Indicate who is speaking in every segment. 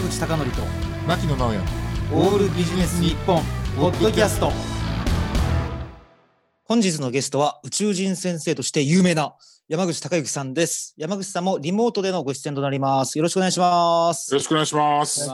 Speaker 1: 山口貴則と
Speaker 2: 牧野直哉。
Speaker 1: オールビジネス日本ポッドキャスト。本日のゲストは宇宙人先生として有名な山口孝之さんです。山口さんもリモートでのご出演となります。よろしくお願いします。
Speaker 2: よろしくお願いします。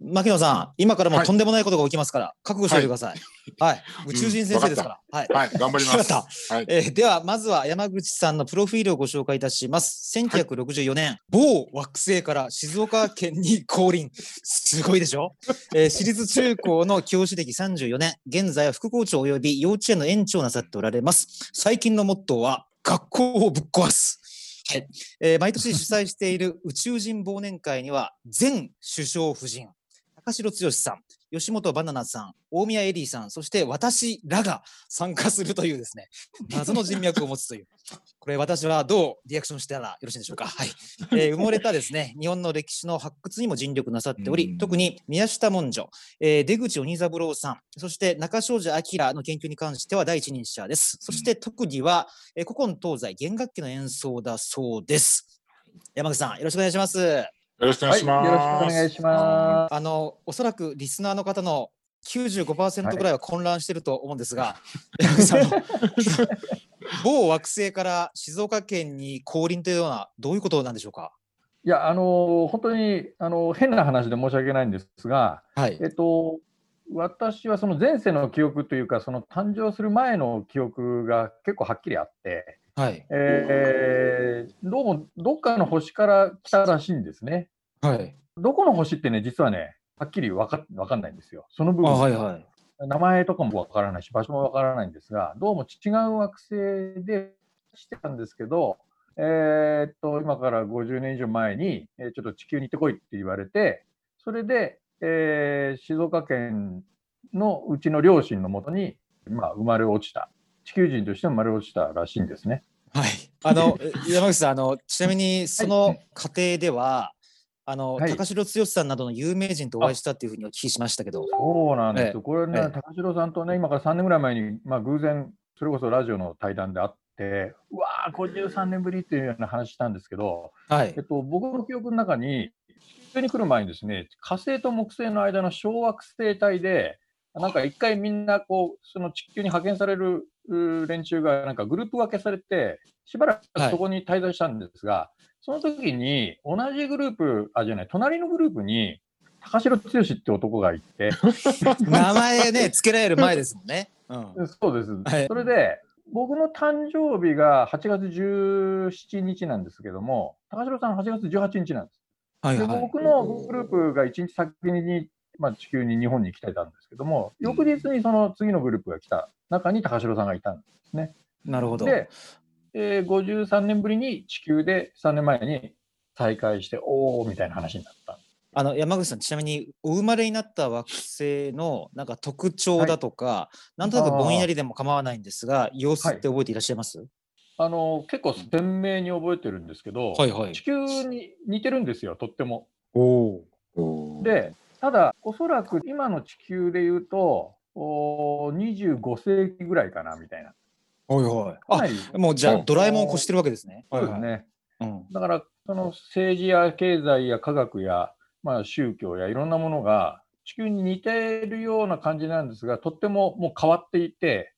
Speaker 1: 牧野さん今からも
Speaker 2: はい。
Speaker 1: とんでもないことが起きますから覚悟しておいてください。はい、宇宙人先生ですから。はい。
Speaker 2: はい、頑張ります。はい、
Speaker 1: えーではまずは山口さんのプロフィールをご紹介いたします。1964年、某惑星から静岡県に降臨。すごいでしょ、えー私立中高の教師歴34年現在は副校長及び幼稚園の園長をなさっておられます。最近のモットーは学校をぶっ壊す。はい。えー毎年主催している宇宙人忘年会には前首相夫人。高城剛さん吉本バナナさん大宮エリーさんそして私らが参加するというですね 謎の人脈を持つという。これ私はどうリアクションしたらよろしいでしょうか。はい。えー埋もれたですね、日本の歴史の発掘にも尽力なさっており、
Speaker 2: うん
Speaker 1: 特に宮下文書、えー出口鬼三郎さん、そして中庄司明の研究に関しては第一人者です。そして特技は、えー古今東西弦楽器の演奏だそうです。山口さん、よろしくお願いします。
Speaker 2: よろしくお願いします。
Speaker 3: はい、よろしくお願いしま
Speaker 1: あの、おそらくリスナーの方の95%ぐらいは混乱してると思うんですが、山口さんあの 某惑星から静岡県に降臨というような、どういうことなんでしょうか？
Speaker 3: す。いや、あの本当にあの変な話で申し訳ないんですが、
Speaker 1: はい
Speaker 3: え。っと、私はその前世の記憶というか、その誕生する前の記憶が結構はっきりあって、
Speaker 1: はい。
Speaker 3: えーどうもどっかの星から来たらしいんですね。
Speaker 1: はい。
Speaker 3: どこの星ってね、実はね、はっきりわかわかんないんですよ。その部
Speaker 1: あ、
Speaker 3: 分、
Speaker 1: はいはい。
Speaker 3: 名前とかもわからないし、場所もわからないんですが、どうも違う惑星でしてたんですけど、えーっと、今から50年以上前に、えーちょっと地球に行ってこいって言われて、それで、えー静岡県のうちの両親のもとに、まあ、生まれ落ちた。地球人として生まれ落ちたらしいんですね。
Speaker 1: はい。あの、え 山口さん、あの、ちなみにその過程では、あの、
Speaker 3: はい
Speaker 1: 高城剛さんなどの有名人とお会いしたっていうふうにお聞きしましたけど。
Speaker 3: そうなんです
Speaker 1: ええ
Speaker 3: よ。これね、
Speaker 1: ええ
Speaker 3: 高城さんとね、今から3年ぐらい前に、まあ、偶然、それこそラジオの対談で会って、うわー、53年ぶりっていうような話したんですけど、
Speaker 1: はい
Speaker 3: えっ。と、僕の記憶の中に、地球に来る前にですね、火星と木星の間の小惑星帯で、なんか一回みんなこう、その地球に派遣されるう連中がなんかグループ分けされて、しばらく
Speaker 1: はい
Speaker 3: そこに滞在したんですが、その時に同じグループ、あ、じゃない、隣のグループに、高城剛って男がいて、
Speaker 1: 名前ね、付けられる前ですもんね。うん。
Speaker 3: そうです。
Speaker 1: はい
Speaker 3: それで、僕の誕生日が8月17日なんですけども、高城さん8月18日なんです。で
Speaker 1: はいはい。
Speaker 3: 僕のグループが1日先に、まあ、地球に日本に来てたんですけども、翌日にその次のグループが来た中に高城さんがいたんですね。
Speaker 1: なるほど。
Speaker 3: で、えー53年ぶりに地球で3年前に再会して、おーみたいな話になった。
Speaker 1: あの山口さん、ちなみにお生まれになった惑星のなんか特徴だとか、なんとなくぼんやりでも構わないんですが、様子って覚えていらっしゃいます、
Speaker 3: あの結構鮮明に覚えてるんですけど、
Speaker 1: はいはい
Speaker 3: 地球に似てるんですよ、とっても。
Speaker 1: お
Speaker 2: おー、
Speaker 3: で、ただ、おそらく今の地球でいうと、おー25世紀ぐらいかなみたいな。
Speaker 1: はいはい。あもうじゃあ
Speaker 2: うん
Speaker 1: ドラえもんを越してるわけですね。
Speaker 3: そうですね。
Speaker 1: うん。
Speaker 3: だから、その政治や経済や科学や、まあ、宗教やいろんなものが地球に似ているような感じなんですが、とってももう変わっていて、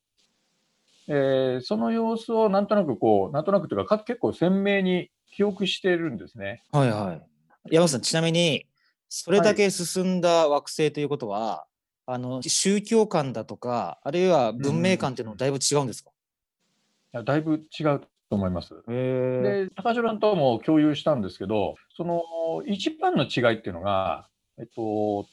Speaker 3: えーその様子をなんとなくこう、なんとなくというか、か結構鮮明に記憶しているんですね。
Speaker 1: はいはい。山口さん、ちなみに、それだけ進んだ惑星ということは、あの宗教観だとか、あるいは文明観っていうのはだいぶ違うんですか、
Speaker 3: いやだいぶ違うと思います。で、高城さんとも共有したんですけど、その一番の違いっていうのが、えっと、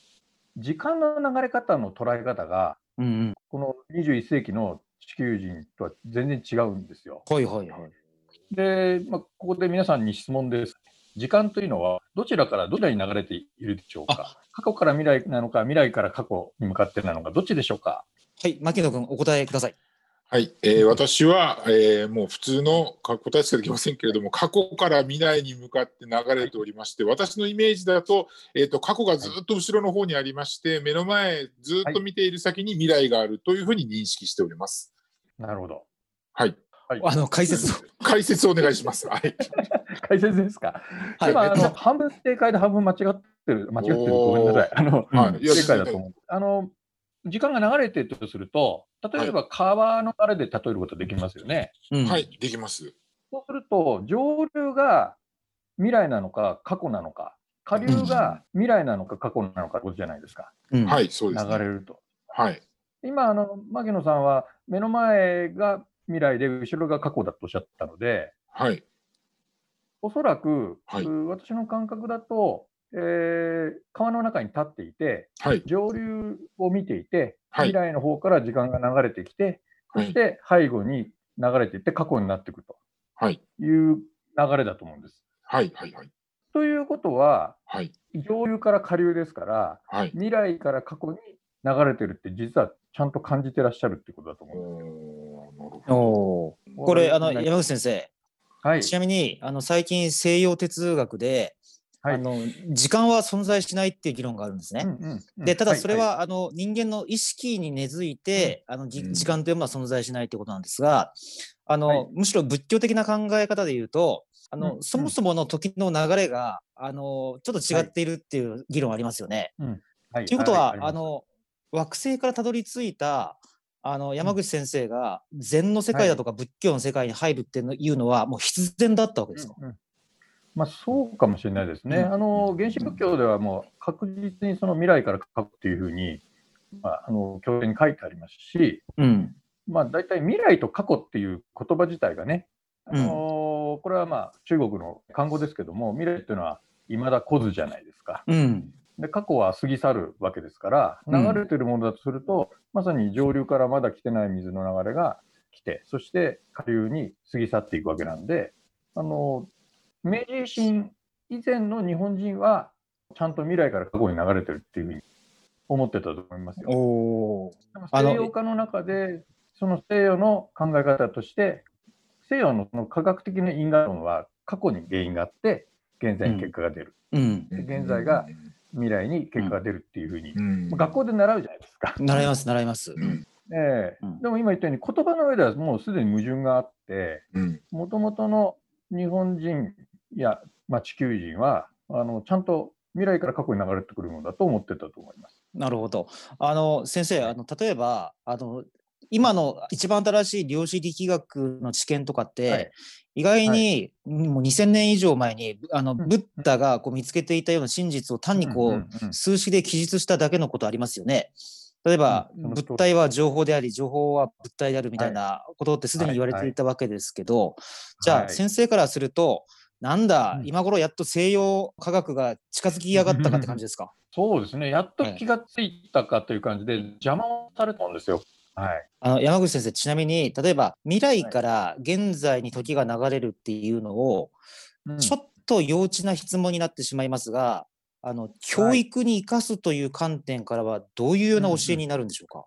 Speaker 3: 時間の流れ方の捉え方が、
Speaker 1: うんうん。
Speaker 3: この21世紀の地球人とは全然違うんですよ。
Speaker 1: はいはいはい。
Speaker 3: で、まあ、ここで皆さんに質問です。時間というのはどちらからどちらに流れているでしょうか？過去から未来なのか、未来から過去に向かってなのか、どっちでしょうか？
Speaker 1: はい、牧野君、お答えください。
Speaker 2: はい、えー私は、えーもう普通の答えしかできませんけれども、過去から未来に向かって流れておりまして、私のイメージだと、えー、と過去がずっと後ろの方にありまして、目の前、ずっと見ている先に未来があるというふうに認識しております。
Speaker 3: なるほど。
Speaker 2: はい、
Speaker 3: はい、
Speaker 1: あの解説を。
Speaker 2: 解説をお願いします。はい、
Speaker 3: 解説ですか？
Speaker 1: はい
Speaker 3: 今あの、半分正解で半分間違っってる、間違ってる、ごめんなさい。あの、
Speaker 2: はい。いや、
Speaker 3: 正解だと思う。あの、時間が流れてるとすると、例えば川の流れで例えることできますよね。
Speaker 1: うん
Speaker 2: はい、できます。
Speaker 3: そうすると、上流が未来なのか過去なのか、下流が未来なのか過去なのかってことじゃないですか。
Speaker 1: うん
Speaker 2: はい、そうです、ね。
Speaker 3: 流れると。
Speaker 2: はい。
Speaker 3: 今、あの、牧野さんは目の前が未来で後ろが過去だとおっしゃったので、
Speaker 2: はい。
Speaker 3: おそらく、
Speaker 2: はいう
Speaker 3: 私の感覚だと、えー川の中に立っていて、
Speaker 2: はい。
Speaker 3: 上流を見ていて、
Speaker 2: はい
Speaker 3: 未来の方から時間が流れてきて、そ
Speaker 2: はい
Speaker 3: して背後に流れていって過去になっていくと
Speaker 2: はい。
Speaker 3: いう流れだと思うんです。
Speaker 2: はい。はい。はい。
Speaker 3: ということは、
Speaker 2: はい。
Speaker 3: 上流から下流ですから、
Speaker 2: はい。
Speaker 3: 未来から過去に流れてるって、実はちゃんと感じてらっしゃるってことだと
Speaker 2: お
Speaker 3: 思うんですよ。
Speaker 2: ーなるほど。
Speaker 1: おー。これ、あの、
Speaker 3: はい
Speaker 1: 山口先生、
Speaker 3: はい。
Speaker 1: ちなみに、あの、最近西洋哲学で、
Speaker 3: はい。
Speaker 1: あの、時間は存在しないっていう議論があるんですね。
Speaker 3: うんうんうん。
Speaker 1: で、ただそれ
Speaker 3: い
Speaker 1: は、あの、人間の意識に根付いて、あの、じ
Speaker 2: うん。
Speaker 1: 時間というものは存在しないということなんですが、あの、
Speaker 3: はい。
Speaker 1: むしろ仏教的な考え方で言うと、あの、
Speaker 3: うん
Speaker 1: そもそもの時の流れが、あの、ちょっと違っているっていう議論ありますよね。
Speaker 3: はい。
Speaker 1: ということは、あの、惑星からたどり着いた、あの、山口先生が禅の世界だとか仏教の世界に入るっていうのは、もう必然だったわけですか？
Speaker 3: うんうんまあ、そうかもしれないですね。
Speaker 1: うん
Speaker 3: あの原始仏教ではもう確実にその未来から書くっていうふうに、まあ、あの経典に書いてありますし、
Speaker 1: うん。
Speaker 3: まあ、大体未来と過去っていう言葉自体がね、あのこれはまあ中国の漢語ですけども、未来っていうのは未だ来ずじゃないですか。
Speaker 1: うん。
Speaker 3: で過去は過ぎ去るわけですから、
Speaker 1: うん
Speaker 3: 流れてるものだとすると、まさに上流からまだ来てない水の流れが来て、そして下流に過ぎ去っていくわけなんで、あの明治維新以前の日本人は、ちゃんと未来から過去に流れてるっていうふうに思ってたと思いますよ。西洋化の中で、その西洋の考え方として、西洋のその科学的な因果論は過去に原因があって、現在に結果が出る。
Speaker 1: うん。
Speaker 3: で現在が未来に結果が出るっていうふうに、
Speaker 2: うん、
Speaker 3: 学校で習うじゃないですか。
Speaker 1: 習います、習います。
Speaker 2: うん。
Speaker 3: ええ
Speaker 1: うん
Speaker 3: でも今言ったように言葉の上ではもうすでに矛盾があって、
Speaker 2: うん。
Speaker 3: もともとの日本人や、まあ、地球人はあのちゃんと未来から過去に流れてくるものだと思ってたと思います。
Speaker 1: なるほど。あの、先生、あの、例えば、あの、今の一番新しい量子力学の知見とかって、
Speaker 3: はい。
Speaker 1: 意外に、もう2000年以上前にあの
Speaker 3: ん。
Speaker 1: ブッダがこう見つけていたような真実を単にこう、数式で記述しただけのことありますよね。例えば、物体は情報であり情報は物体であるみたいなことってすでに言われていたわけですけど、じゃあ
Speaker 3: はい。
Speaker 1: 先生からするとなんだ、
Speaker 3: うん。
Speaker 1: 今頃やっと西洋科学が近づきやがったかって感じですか？
Speaker 3: そうですね、やっと気がついたかという感じで、邪魔をされたんですよ。はい、
Speaker 1: あの山口先生ちなみに例えば未来から現在に時が流れるっていうのを、
Speaker 3: うん。
Speaker 1: ちょっと幼稚な質問になってしまいますがあの教育に生かすという観点からはどういうような教えになるんでしょうか、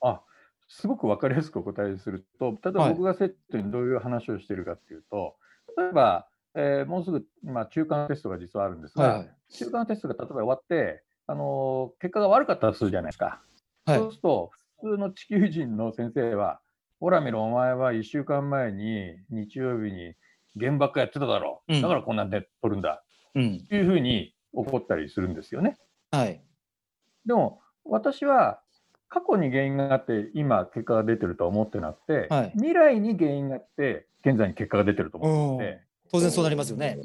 Speaker 3: あすごく分かりやすくお答えすると、例えば
Speaker 1: はい。
Speaker 3: 僕がセットにどういう話をしているかっていうと、例えば、えーもうすぐ、まあ、中間テストが実はあるんですが、
Speaker 1: はい
Speaker 3: 中間テストが例えば終わって、あのー結果が悪かったとするじゃないですか。
Speaker 1: はい。
Speaker 3: そうすると、普通の地球人の先生は、ほら見ろ、お前は1週間前に日曜日に原爆やってただろう。
Speaker 1: うん
Speaker 3: だからこんなんで取るんだ。
Speaker 1: うん
Speaker 3: というふうに怒ったりするんですよね。
Speaker 1: はい
Speaker 3: でも、私は過去に原因があって、今結果が出てるとは思ってなくて、
Speaker 1: はい
Speaker 3: 未来に原因があって、現在に結果が出てると思ってて、
Speaker 1: 当然そうなりますよね。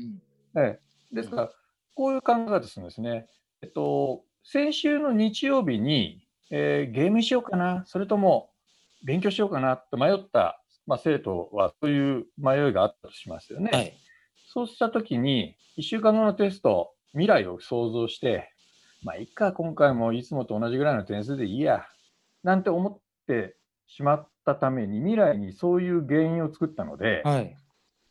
Speaker 3: ええ、ですから、こういう考え方するんですね。えっと、先週の日曜日に、えーゲームしようかな、それとも勉強しようかなと迷った、まあ、生徒はそういう迷いがあったとしますよね。
Speaker 1: はい
Speaker 3: そうしたときに、1週間後のテスト、未来を想像して、まあ、いっか、今回もいつもと同じぐらいの点数でいいや、なんて思ってしまったために、未来にそういう原因を作ったので、
Speaker 1: はい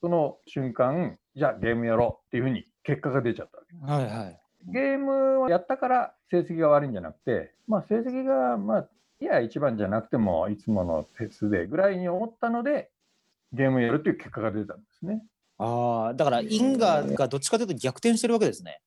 Speaker 3: その瞬間、じゃあゲームやろうっていうふうに結果が出ちゃったわけ。
Speaker 1: はいはい
Speaker 3: ゲームをやったから成績が悪いんじゃなくて、まあ、成績が、まあ、いや、一番じゃなくても、いつものテストでぐらいに思ったので、ゲームをやるという結果が出たんですね。
Speaker 1: ああだから因果がどっちかというと逆転してるわけですね。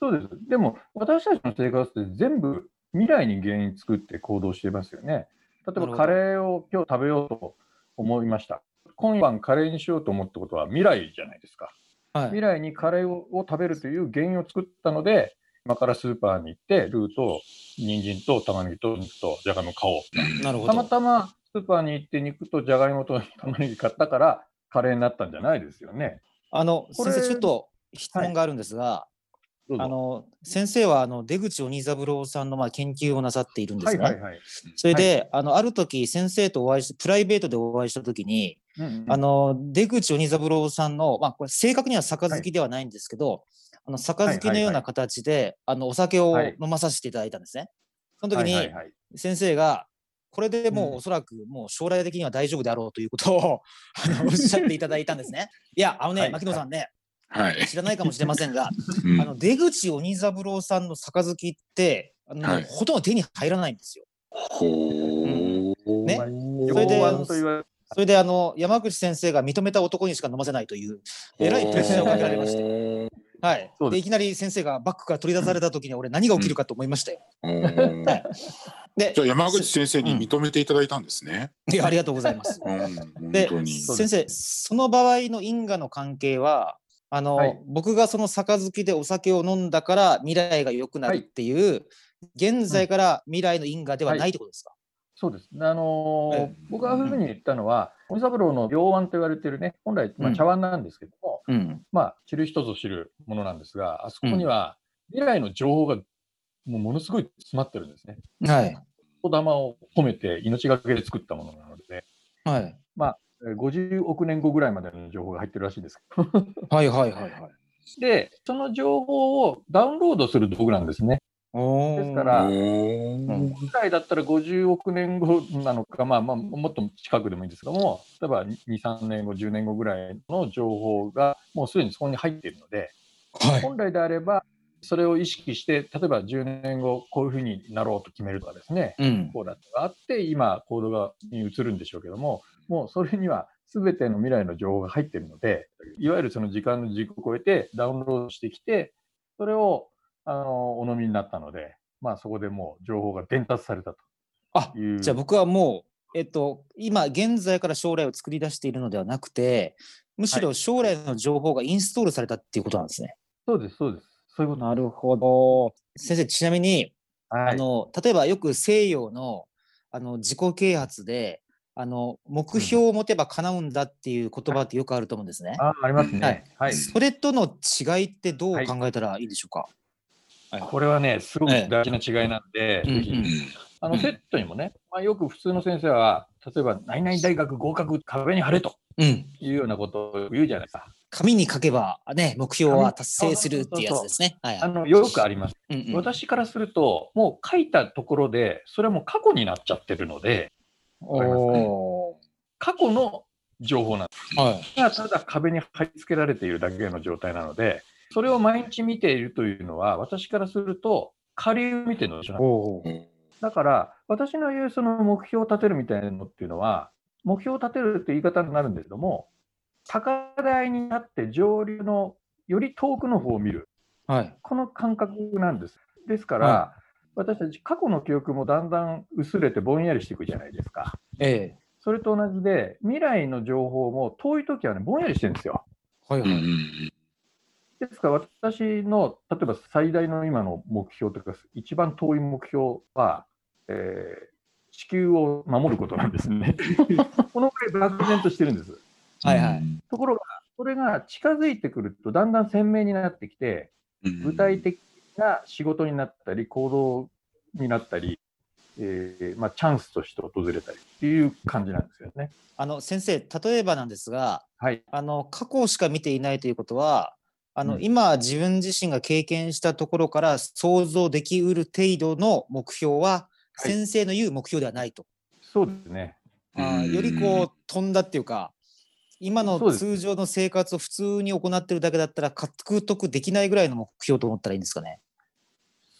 Speaker 3: そうです。でも、私たちの生活って全部未来に原因作って行動していますよね。例えば、カレーを今日食べようと思いました。今晩カレーにしようと思ったことは未来じゃないですか。
Speaker 1: はい
Speaker 3: 未来にカレーをを食べるという原因を作ったので、今からスーパーに行って、ルーと人参と玉ねぎと肉とじゃがいも買おう。たま
Speaker 1: なるほど。
Speaker 3: たまスーパーに行って肉とじゃがいもと玉ねぎ買ったから、カレーになったんじゃないですよね。
Speaker 1: あの、先生、ちょっと質問があるんですが、あの、先生は、あの、出口鬼三郎さんの、まあ、研究をなさっているんですね。
Speaker 3: はいはいはい。
Speaker 1: それで、あの、ある時、先生とお会いし、プライベートでお会いした時に、
Speaker 3: うんうん
Speaker 1: あの、出口鬼三郎さんの、まあ、これ正確には杯ではないんですけど、あの、杯のような形で、あの、お酒を
Speaker 3: はい
Speaker 1: 飲まさせていただいたんですね。その時に、
Speaker 3: はいはいはい
Speaker 1: 先生が、これでも
Speaker 3: うん
Speaker 1: うおそらくもう将来的には大丈夫であろうということをあのおっしゃっていただいたんですね。いや、あのね、
Speaker 3: はい
Speaker 1: 牧野さんね、
Speaker 2: はい。
Speaker 1: 知らないかもしれませんが、
Speaker 2: うん。
Speaker 1: あの出口鬼三郎さんの杯って、あの
Speaker 2: はい。
Speaker 1: ほとんど手に入らないんですよ。
Speaker 2: ほう。
Speaker 1: ね。
Speaker 3: まあ
Speaker 1: それで
Speaker 3: 洋腕と言われ
Speaker 1: それであの山口先生が認めた男にしか飲ませないという、えらいプレッシャーをかけられまして、
Speaker 2: て。
Speaker 1: はい。
Speaker 3: で
Speaker 1: いきなり先生がバッグから取り出された時に俺何が起きるかと思いましたよ。
Speaker 2: うん。
Speaker 1: はい。で
Speaker 2: じゃあ山口先生に認めていただいたんですね。
Speaker 1: いやありがとうございます。
Speaker 2: うん、本
Speaker 1: で先生その場合の因果の関係はあの、
Speaker 3: はい。
Speaker 1: 僕がその杯でお酒を飲んだから未来が良くなるっていう、現在から未来の因果ではないってことですか、
Speaker 3: そうです。あのー
Speaker 1: え
Speaker 3: 僕がそういうふうに言ったのは、鬼三郎の両腕と言われているね、本来、まあ、
Speaker 1: うん。
Speaker 3: 茶碗なんですけども、
Speaker 1: うん。
Speaker 3: まあ、知る人ぞ知るものなんですが、あそこには未来の情報がもうものすごい詰まってるんですね。
Speaker 1: はい。
Speaker 3: 言霊を込めて命がけで作ったものなので、
Speaker 1: はい。
Speaker 3: えー50億年後ぐらいまでの情報が入ってるらしいです。
Speaker 1: は いはいはいはい。
Speaker 3: で、その情報をダウンロードする道具なんですね。ですから本来だったら50億年後なのか、まあ、まあもっと近くでもいいんですけども、例えば2、3年後、10年後ぐらいの情報がもうすでにそこに入っているので、
Speaker 1: はい
Speaker 3: 本来であれば、それを意識して、例えば10年後、こういうふうになろうと決めるとかですね、
Speaker 1: うん
Speaker 3: こうだってがあって、今、行動がに移るんでしょうけども、もうそれには全ての未来の情報が入っているので、いわゆるその時間の軸を超えてダウンロードしてきて、それをあのお飲みになったので、まあ、そこでもう情報が伝達された
Speaker 1: あ
Speaker 3: という。
Speaker 1: じゃあ僕はもう、えっと、今現在から将来を作り出しているのではなくてむしろ将来の情報がインストールされたっていうことなんですね。
Speaker 3: そうです、そうです。そういうこと
Speaker 1: なるほど。先生ちなみに、
Speaker 3: はい
Speaker 1: あの例えばよく西洋のあの自己啓発であの目標を持てば叶うんだっていう言葉ってよくあると思うんですね。
Speaker 3: あありますね。
Speaker 1: はい
Speaker 3: はい。
Speaker 1: それとの違いってどう
Speaker 3: はい
Speaker 1: 考えたらいいでしょうか。
Speaker 3: これはね、すごく
Speaker 1: ええ
Speaker 3: 大事な違いなんで、
Speaker 1: うんうん
Speaker 3: ぜひあのセットにもね、まあ、よく普通の先生は、例えば、何々大学合格壁に貼れと
Speaker 1: うん。
Speaker 3: いうようなことを言うじゃないですか。
Speaker 1: 紙に書けばね目標は達成するっていうやつですね。はいはい。
Speaker 3: あのよくあります。
Speaker 1: うんうん
Speaker 3: 私からすると、もう書いたところで、それはもう過去になっちゃってるので、わかりますね。
Speaker 1: お
Speaker 3: 過去の情報なんです
Speaker 1: ーはい。
Speaker 3: が、ただ壁に貼り付けられているだけの状態なので、それを毎日見ているというのは、私からすると、下流を見てるのと一緒なだから、私の言うその目標を立てるみたいなのっていうのは、目標を立てるって言い方になるんですけども、高台になって上流のより遠くの方を見る、
Speaker 1: はい。
Speaker 3: この感覚なんです。ですから、
Speaker 1: は
Speaker 3: 私たち過去の記憶もだんだん薄れてぼんやりしていくじゃないですか。
Speaker 1: え
Speaker 3: それと同じで、未来の情報も遠い時はね、ぼんやりしてるんですよ。
Speaker 1: えはいはい。
Speaker 3: ですから私の例えば最大の今の目標というか、一番遠い目標は、えー地球を守ることなんですね。このくらい漠然としてるんです。
Speaker 1: はいはい。
Speaker 3: ところが、それが近づいてくると、だんだん鮮明になってきて、
Speaker 2: うん
Speaker 3: 具体的な仕事になったり、行動になったり、えーまあ、チャンスとして訪れたりっていう感じなんですよね。
Speaker 1: あの先生例えばなんですが、
Speaker 3: はい。
Speaker 1: あの過去しか見ていないということは、あの、
Speaker 3: うん
Speaker 1: 今自分自身が経験したところから想像できうる程度の目標は、
Speaker 3: はい
Speaker 1: 先生の言う目標ではないと。
Speaker 3: そうですね。
Speaker 1: あーよりこう飛んだっていうか。今の通常の生活を普通に行ってるだけだったら獲得できないぐらいの目標と思ったらいいんですかね？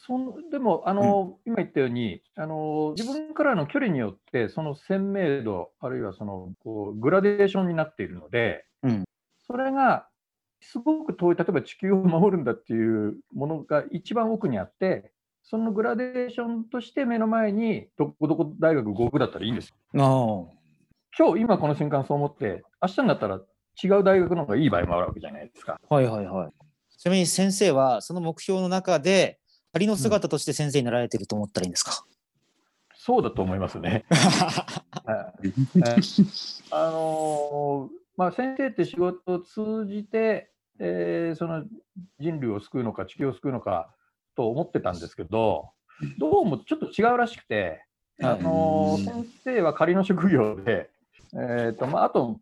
Speaker 3: そのでも、あの今言ったようにあの、自分からの距離によって、その鮮明度、あるいはそのこうグラデーションになっているので、
Speaker 1: うん
Speaker 3: それがすごく遠い、例えば地球を守るんだっていうものが一番奥にあって、そのグラデーションとして目の前に、どこどこ大学合格だったらいいんですよ。
Speaker 1: あ
Speaker 3: 今日、今この瞬間そう思って、明日になったら違う大学の方がいい場合もあるわけじゃないですか。
Speaker 1: はいはいはい。ちなみに先生はその目標の中で仮の姿として先生になられてると思ったらいいんですか、
Speaker 3: そうだと思いますね。あのーまあ、先生って仕事を通じて、えーその人類を救うのか地球を救うのかと思ってたんですけどどうもちょっと違うらしくて、あのー先生は仮の職業で、えーとまあ、あと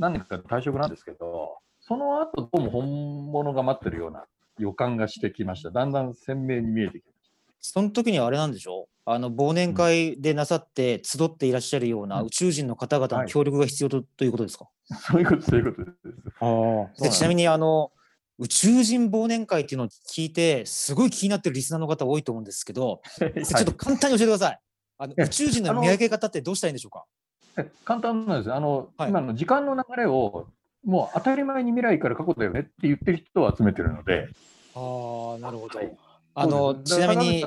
Speaker 3: 何年かで退職なんですけどその後どうも本物が待ってるような予感がしてきました。だんだん鮮明に見えてきまし
Speaker 1: その時にはあれなんでしょう？あの忘年会でなさって集っていらっしゃるような
Speaker 3: うん。
Speaker 1: 宇宙人の方々の協力が必要と,、ということですか？
Speaker 3: たそういうことそういうことです。で
Speaker 1: ちなみにあの宇宙人忘年会っていうのを聞いてすごい気になってるリスナーの方多いと思うんですけど、ちょっと簡単に教えてください。あの
Speaker 3: え
Speaker 1: 宇宙人の見分け方ってどうしたらいいんでしょうか？
Speaker 3: え簡単なんですあの、
Speaker 1: はい。
Speaker 3: 今の時間の流れをもう当たり前に未来から過去だよねって言ってる人を集めてるので、
Speaker 1: ああなるほど。
Speaker 3: はい。
Speaker 1: あのちなみに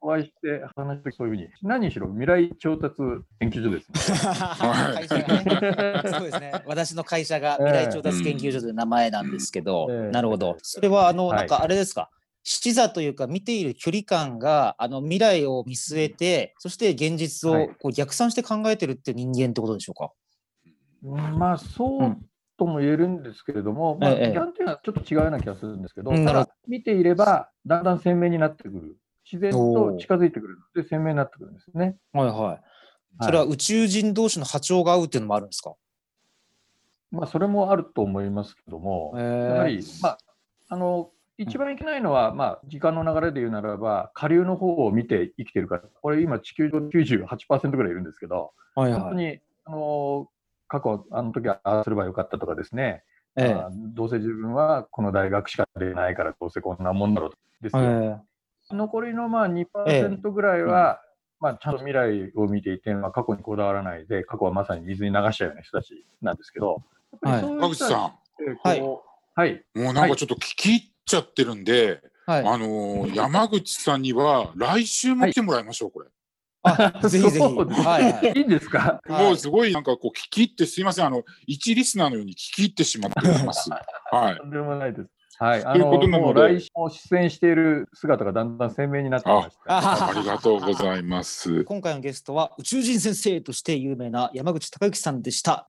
Speaker 3: お会いして話してそういうふうに何しろ未来調達研究所です
Speaker 1: 会社がねそうですね。私の会社が未来調達研究所という名前なんですけど、
Speaker 3: ええ。
Speaker 1: なるほど。それはあの、
Speaker 3: はい。
Speaker 1: なんかあれですか？視座というか見ている距離感があの未来を見据えてそして現実
Speaker 3: はい。
Speaker 1: をこう逆算して考えてるっていう人間ってことでしょうか、
Speaker 3: ね。まあそううとも言えるんですけれども、まあ、
Speaker 1: ええ。
Speaker 3: 時間っていうのはちょっと違うような気がするんですけど、ただ見ていればだんだん鮮明になってくる。自然と近づいてくるので鮮明になってくるんですね。
Speaker 1: はいはい。それは宇宙人同士の波長が合うっていうのもあるんですか？
Speaker 3: まあ、それもあると思いますけども、やはり、まあ、あの一番いけないのは、まあ、時間の流れで言うならば、下流の方を見て生きてるから、これ今、地球上98%ぐらいいるんですけど、
Speaker 1: はい
Speaker 3: 本当にあの過去、あの時はああすればよかったとかですね、
Speaker 1: ええ。
Speaker 3: あどうせ自分はこの大学しか出ないから、どうせこんなもんだろうですよ。
Speaker 1: え
Speaker 3: 残りのまあ2%ぐらいは、まあ、ちゃんと未来を見ていて、まあ、過去にこだわらないで、過去はまさに水に流しちゃうような人たちなんですけど、やっぱりそういう
Speaker 2: 川口
Speaker 3: 人たち
Speaker 2: さ
Speaker 3: ってこう
Speaker 1: はい。
Speaker 3: はい、
Speaker 2: ん、もうなんかちょっと聞き入っちゃってるんで、
Speaker 1: はい。
Speaker 2: あのー山口さんには来週も来てもらいましょう、これ。
Speaker 1: あ、ぜひはいはい。
Speaker 3: いいんですか？
Speaker 1: はい
Speaker 2: もうすごいなんかこう聞き入ってすいません、あの、一リスナーのように聞き入ってしまっております。はい。
Speaker 3: とんでもないです。はい、あ
Speaker 2: ということ
Speaker 3: の、
Speaker 2: なので
Speaker 3: もう来週も出演している姿がだんだん鮮明になってきました。
Speaker 1: あ
Speaker 2: ありがとうございます。
Speaker 1: 今回のゲストは宇宙人先生として有名な山口孝之さんでした。